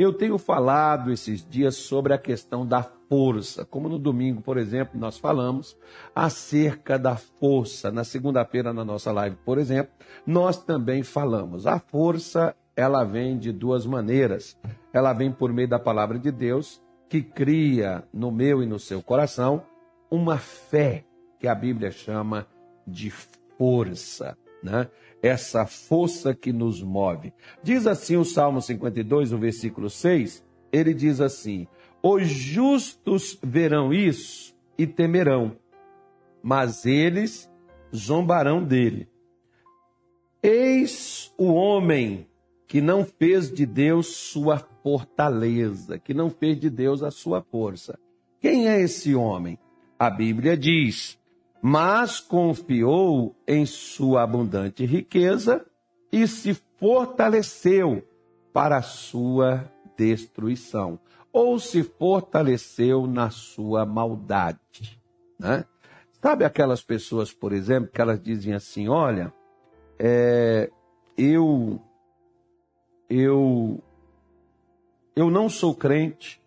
Eu tenho falado esses dias sobre a questão da força, como no domingo, por exemplo, nós falamos acerca da força. Na segunda-feira, na nossa live, por exemplo, nós também falamos. A força, ela vem de duas maneiras. Ela vem por meio da palavra de Deus, que cria no meu e no seu coração uma fé que a Bíblia chama de força, né? Essa força que nos move. Diz assim o Salmo 52, o versículo 6, ele diz assim: Os justos verão isso e temerão, mas eles zombarão dele. Eis o homem que não fez de Deus sua fortaleza, que não fez de Deus a sua força. Quem é esse homem? A Bíblia diz: mas confiou em sua abundante riqueza e se fortaleceu para a sua destruição, ou se fortaleceu na sua maldade. Né? Sabe aquelas pessoas, por exemplo, que elas dizem assim: olha, é, eu, eu, eu não sou crente,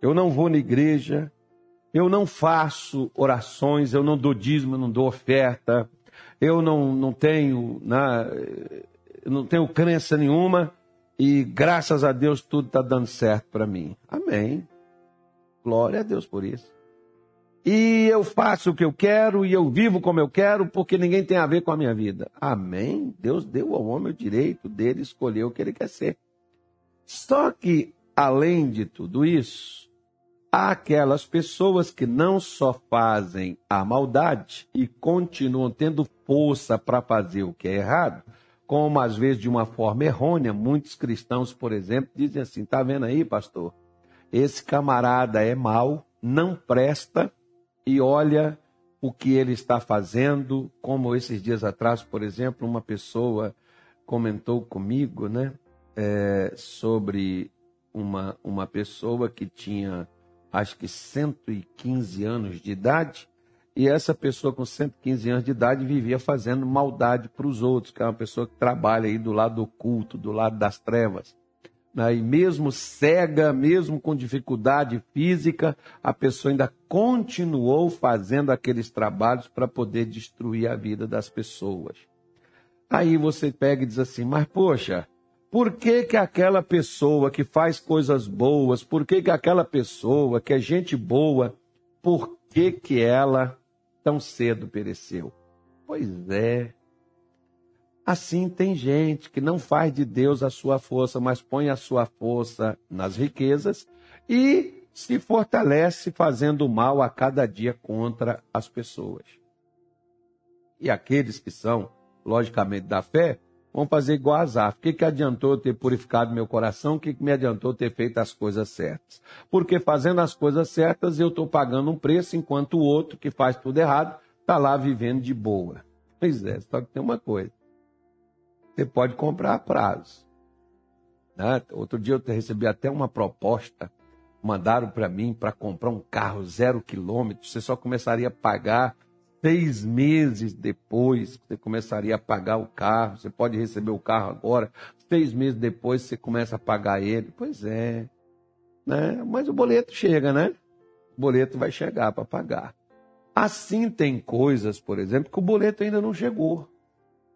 eu não vou na igreja, eu não faço orações, eu não dou dízimo, eu não dou oferta, eu não, não tenho na, né, não tenho crença nenhuma e graças a Deus tudo está dando certo para mim. Amém. Glória a Deus por isso. E eu faço o que eu quero e eu vivo como eu quero porque ninguém tem a ver com a minha vida. Amém. Deus deu ao homem o direito dele escolher o que ele quer ser. Só que, além de tudo isso, aquelas pessoas que não só fazem a maldade e continuam tendo força para fazer o que é errado, como às vezes de uma forma errônea, muitos cristãos, por exemplo, dizem assim: tá vendo aí, pastor? Esse camarada é mau, não presta e olha o que ele está fazendo, como esses dias atrás, por exemplo, uma pessoa comentou comigo, né, é, sobre uma, uma pessoa que tinha acho que 115 anos de idade, e essa pessoa com 115 anos de idade vivia fazendo maldade para os outros, que é uma pessoa que trabalha aí do lado oculto, do lado das trevas. Né? E mesmo cega, mesmo com dificuldade física, a pessoa ainda continuou fazendo aqueles trabalhos para poder destruir a vida das pessoas. Aí você pega e diz assim, mas poxa, por que, que aquela pessoa que faz coisas boas, por que, que aquela pessoa que é gente boa, por que, que ela tão cedo pereceu? Pois é. Assim tem gente que não faz de Deus a sua força, mas põe a sua força nas riquezas e se fortalece fazendo mal a cada dia contra as pessoas. E aqueles que são, logicamente, da fé, vão fazer igual a Azaf. O que, que adiantou ter purificado meu coração? O que, que me adiantou ter feito as coisas certas? Porque fazendo as coisas certas, eu estou pagando um preço, enquanto o outro, que faz tudo errado, está lá vivendo de boa. Pois é, só que tem uma coisa. Você pode comprar a prazo. Né? Outro dia eu recebi até uma proposta, mandaram para mim para comprar um carro zero quilômetro. Você só começaria a pagar Seis meses depois, você começaria a pagar o carro. Você pode receber o carro agora. Seis meses depois, você começa a pagar ele. Pois é. Né? Mas o boleto chega, né? O boleto vai chegar para pagar. Assim tem coisas, por exemplo, que o boleto ainda não chegou.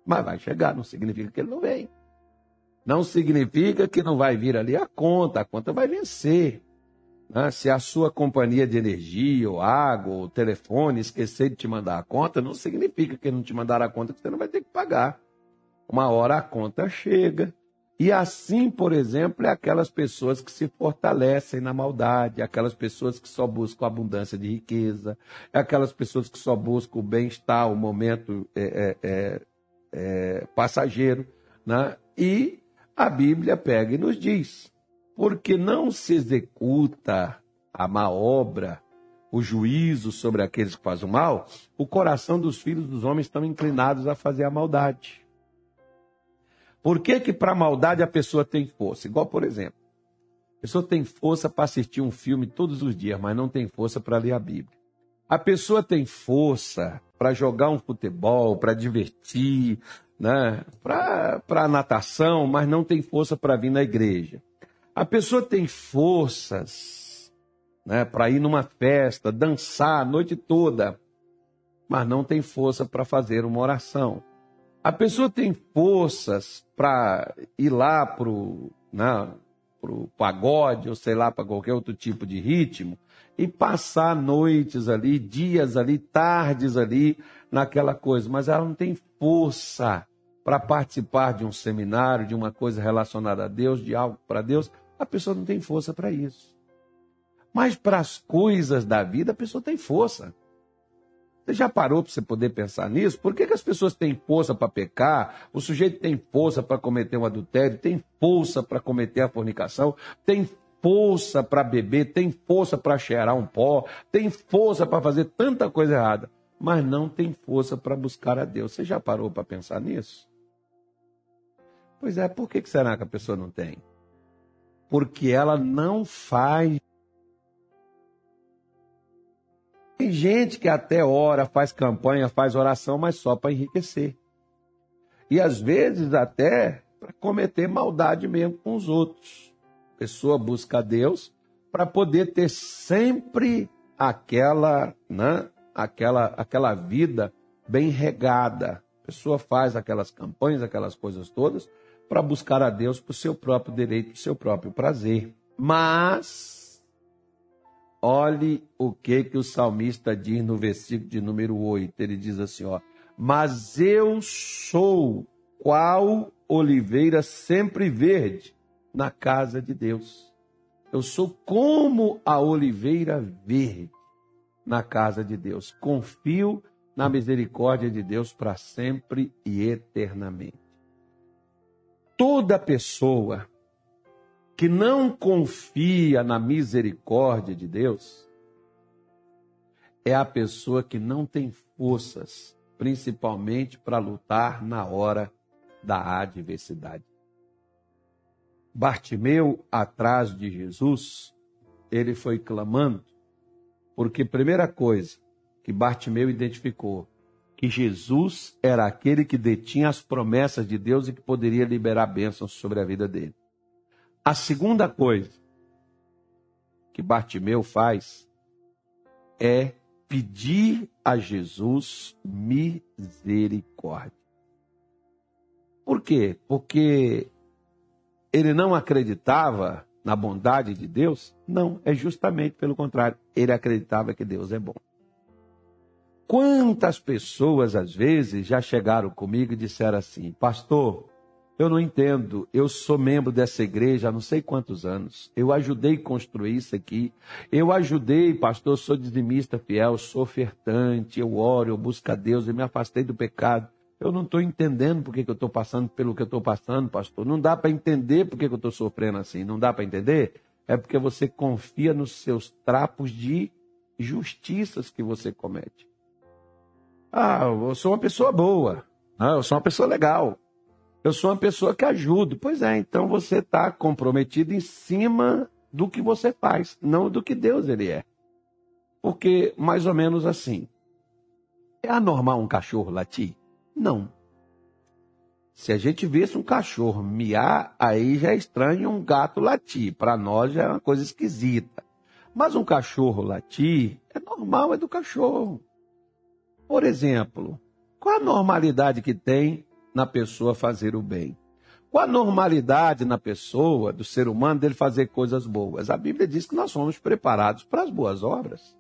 Mas vai chegar, não significa que ele não vem. Não significa que não vai vir ali a conta, a conta vai vencer. Né? Se a sua companhia de energia, ou água, ou telefone esquecer de te mandar a conta, não significa que não te mandar a conta que você não vai ter que pagar. Uma hora a conta chega. E assim, por exemplo, é aquelas pessoas que se fortalecem na maldade, aquelas pessoas que só buscam abundância de riqueza, é aquelas pessoas que só buscam o bem-estar, o momento é, é, é, é passageiro. Né? E a Bíblia pega e nos diz: porque não se executa a má obra, o juízo sobre aqueles que fazem o mal, o coração dos filhos dos homens estão inclinados a fazer a maldade. Por que que para maldade a pessoa tem força? Igual, por exemplo, a pessoa tem força para assistir um filme todos os dias, mas não tem força para ler a Bíblia. A pessoa tem força para jogar um futebol, para divertir, né? para natação, mas não tem força para vir na igreja. A pessoa tem forças né, para ir numa festa, dançar a noite toda, mas não tem força para fazer uma oração. A pessoa tem forças para ir lá para o né, pagode, ou sei lá, para qualquer outro tipo de ritmo, e passar noites ali, dias ali, tardes ali, naquela coisa, mas ela não tem força para participar de um seminário, de uma coisa relacionada a Deus, de algo para Deus, a pessoa não tem força para isso. Mas para as coisas da vida, a pessoa tem força. Você já parou para você poder pensar nisso? Por que, que as pessoas têm força para pecar? O sujeito tem força para cometer um adultério, tem força para cometer a fornicação, tem força para beber, tem força para cheirar um pó, tem força para fazer tanta coisa errada, mas não tem força para buscar a Deus. Você já parou para pensar nisso? Pois é, por que, que será que a pessoa não tem? Porque ela não faz Tem gente que até ora, faz campanha, faz oração, mas só para enriquecer. E às vezes até para cometer maldade mesmo com os outros. A pessoa busca a Deus para poder ter sempre aquela, né, aquela, aquela vida bem regada. A pessoa faz aquelas campanhas, aquelas coisas todas, para buscar a Deus o seu próprio direito, o seu próprio prazer. Mas Olhe o que que o salmista diz no versículo de número 8. Ele diz assim, ó: "Mas eu sou qual oliveira sempre verde na casa de Deus. Eu sou como a oliveira verde na casa de Deus. Confio na misericórdia de Deus para sempre e eternamente." Toda pessoa que não confia na misericórdia de Deus é a pessoa que não tem forças, principalmente para lutar na hora da adversidade. Bartimeu, atrás de Jesus, ele foi clamando, porque primeira coisa que Bartimeu identificou, que Jesus era aquele que detinha as promessas de Deus e que poderia liberar bênçãos sobre a vida dele. A segunda coisa que Bartimeu faz é pedir a Jesus misericórdia. Por quê? Porque ele não acreditava na bondade de Deus? Não, é justamente pelo contrário. Ele acreditava que Deus é bom. Quantas pessoas, às vezes, já chegaram comigo e disseram assim: Pastor, eu não entendo. Eu sou membro dessa igreja há não sei quantos anos. Eu ajudei construir isso aqui. Eu ajudei, pastor, sou dizimista fiel, sou ofertante, eu oro, eu busco a Deus, eu me afastei do pecado. Eu não estou entendendo por que, eu estou passando pelo que eu estou passando, pastor. Não dá para entender por que, que eu estou sofrendo assim. Não dá para entender? É porque você confia nos seus trapos de justiças que você comete. Ah, eu sou uma pessoa boa. Ah, eu sou uma pessoa legal. Eu sou uma pessoa que ajudo. Pois é, então você está comprometido em cima do que você faz, não do que Deus ele é. Porque, mais ou menos assim, é anormal um cachorro latir? Não. Se a gente visse um cachorro miar, aí já é estranho um gato latir. Para nós já é uma coisa esquisita. Mas um cachorro latir é normal, é do cachorro. Por exemplo, qual a normalidade que tem na pessoa fazer o bem. Qual a normalidade na pessoa, do ser humano, dele fazer coisas boas? A Bíblia diz que nós somos preparados para as boas obras.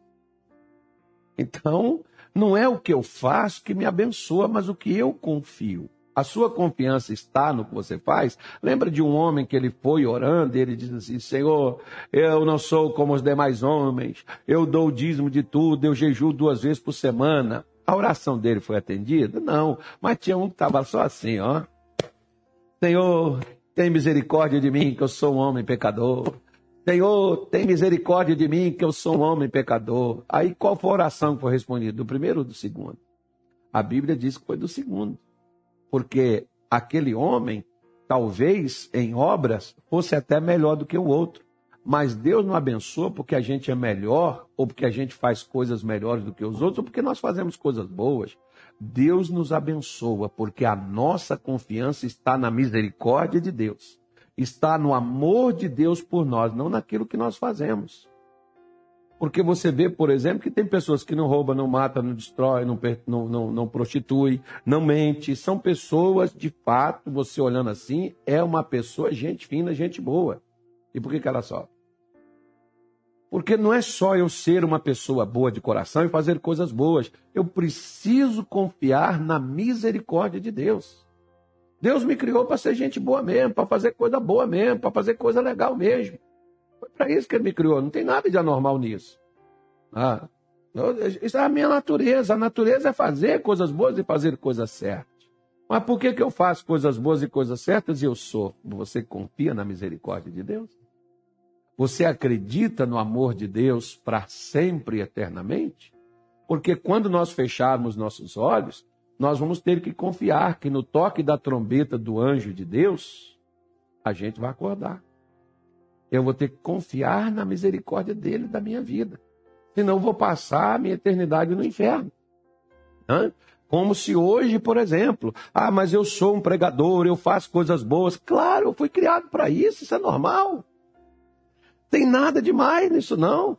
Então, não é o que eu faço que me abençoa, mas o que eu confio. A sua confiança está no que você faz. Lembra de um homem que ele foi orando e ele diz assim: Senhor, eu não sou como os demais homens, eu dou o dízimo de tudo, eu jejuo duas vezes por semana. A oração dele foi atendida? Não. Mas tinha um que estava só assim, ó. Senhor, tem misericórdia de mim, que eu sou um homem pecador. Senhor, tem misericórdia de mim, que eu sou um homem pecador. Aí qual foi a oração que foi respondida? Do primeiro ou do segundo? A Bíblia diz que foi do segundo. Porque aquele homem, talvez em obras, fosse até melhor do que o outro. Mas Deus não abençoa porque a gente é melhor, ou porque a gente faz coisas melhores do que os outros, ou porque nós fazemos coisas boas. Deus nos abençoa porque a nossa confiança está na misericórdia de Deus. está no amor de Deus por nós, não naquilo que nós fazemos. Porque você vê, por exemplo, que tem pessoas que não roubam, não matam, não destrói, não, não, não, não prostitui, não mente. São pessoas, de fato, você olhando assim, é uma pessoa, gente fina, gente boa. E por que, que ela sofre? Porque não é só eu ser uma pessoa boa de coração e fazer coisas boas. Eu preciso confiar na misericórdia de Deus. Deus me criou para ser gente boa mesmo, para fazer coisa boa mesmo, para fazer coisa legal mesmo. Foi para isso que ele me criou. Não tem nada de anormal nisso. Ah, isso é a minha natureza. A natureza é fazer coisas boas e fazer coisas certas. Mas por que, que eu faço coisas boas e coisas certas e eu sou? Você confia na misericórdia de Deus? Você acredita no amor de Deus para sempre e eternamente? Porque quando nós fecharmos nossos olhos, nós vamos ter que confiar que no toque da trombeta do anjo de Deus, a gente vai acordar. Eu vou ter que confiar na misericórdia dele da minha vida. Senão vou passar a minha eternidade no inferno. Hã? Como se hoje, por exemplo, ah, mas eu sou um pregador, eu faço coisas boas. Claro, eu fui criado para isso, isso é normal. Tem nada demais nisso, não.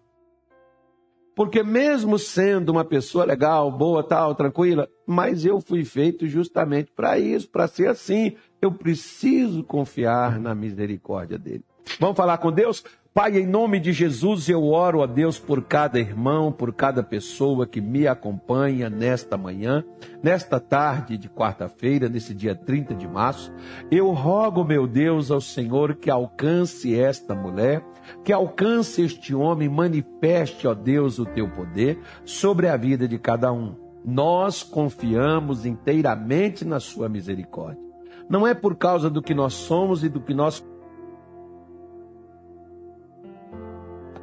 Porque mesmo sendo uma pessoa legal, boa, tal, tranquila, mas eu fui feito justamente para isso, para ser assim. Eu preciso confiar na misericórdia dele. Vamos falar com Deus? Pai, em nome de Jesus, eu oro a Deus por cada irmão, por cada pessoa que me acompanha nesta manhã, nesta tarde de quarta-feira, nesse dia 30 de março. Eu rogo, meu Deus, ao Senhor que alcance esta mulher, que alcance este homem, manifeste, ó Deus, o teu poder sobre a vida de cada um. Nós confiamos inteiramente na sua misericórdia. Não é por causa do que nós somos e do que nós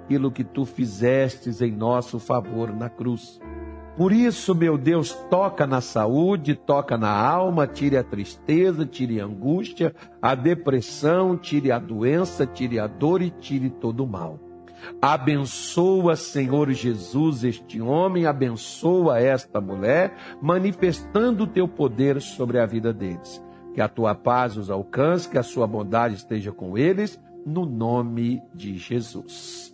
aquilo que tu fizestes em nosso favor na cruz. Por isso, meu Deus, toca na saúde, toca na alma, tire a tristeza, tire a angústia, a depressão, tire a doença, tire a dor e tire todo o mal. Abençoa, Senhor Jesus, este homem, abençoa esta mulher, manifestando o teu poder sobre a vida deles. Que a tua paz os alcance, que a sua bondade esteja com eles, no nome de Jesus.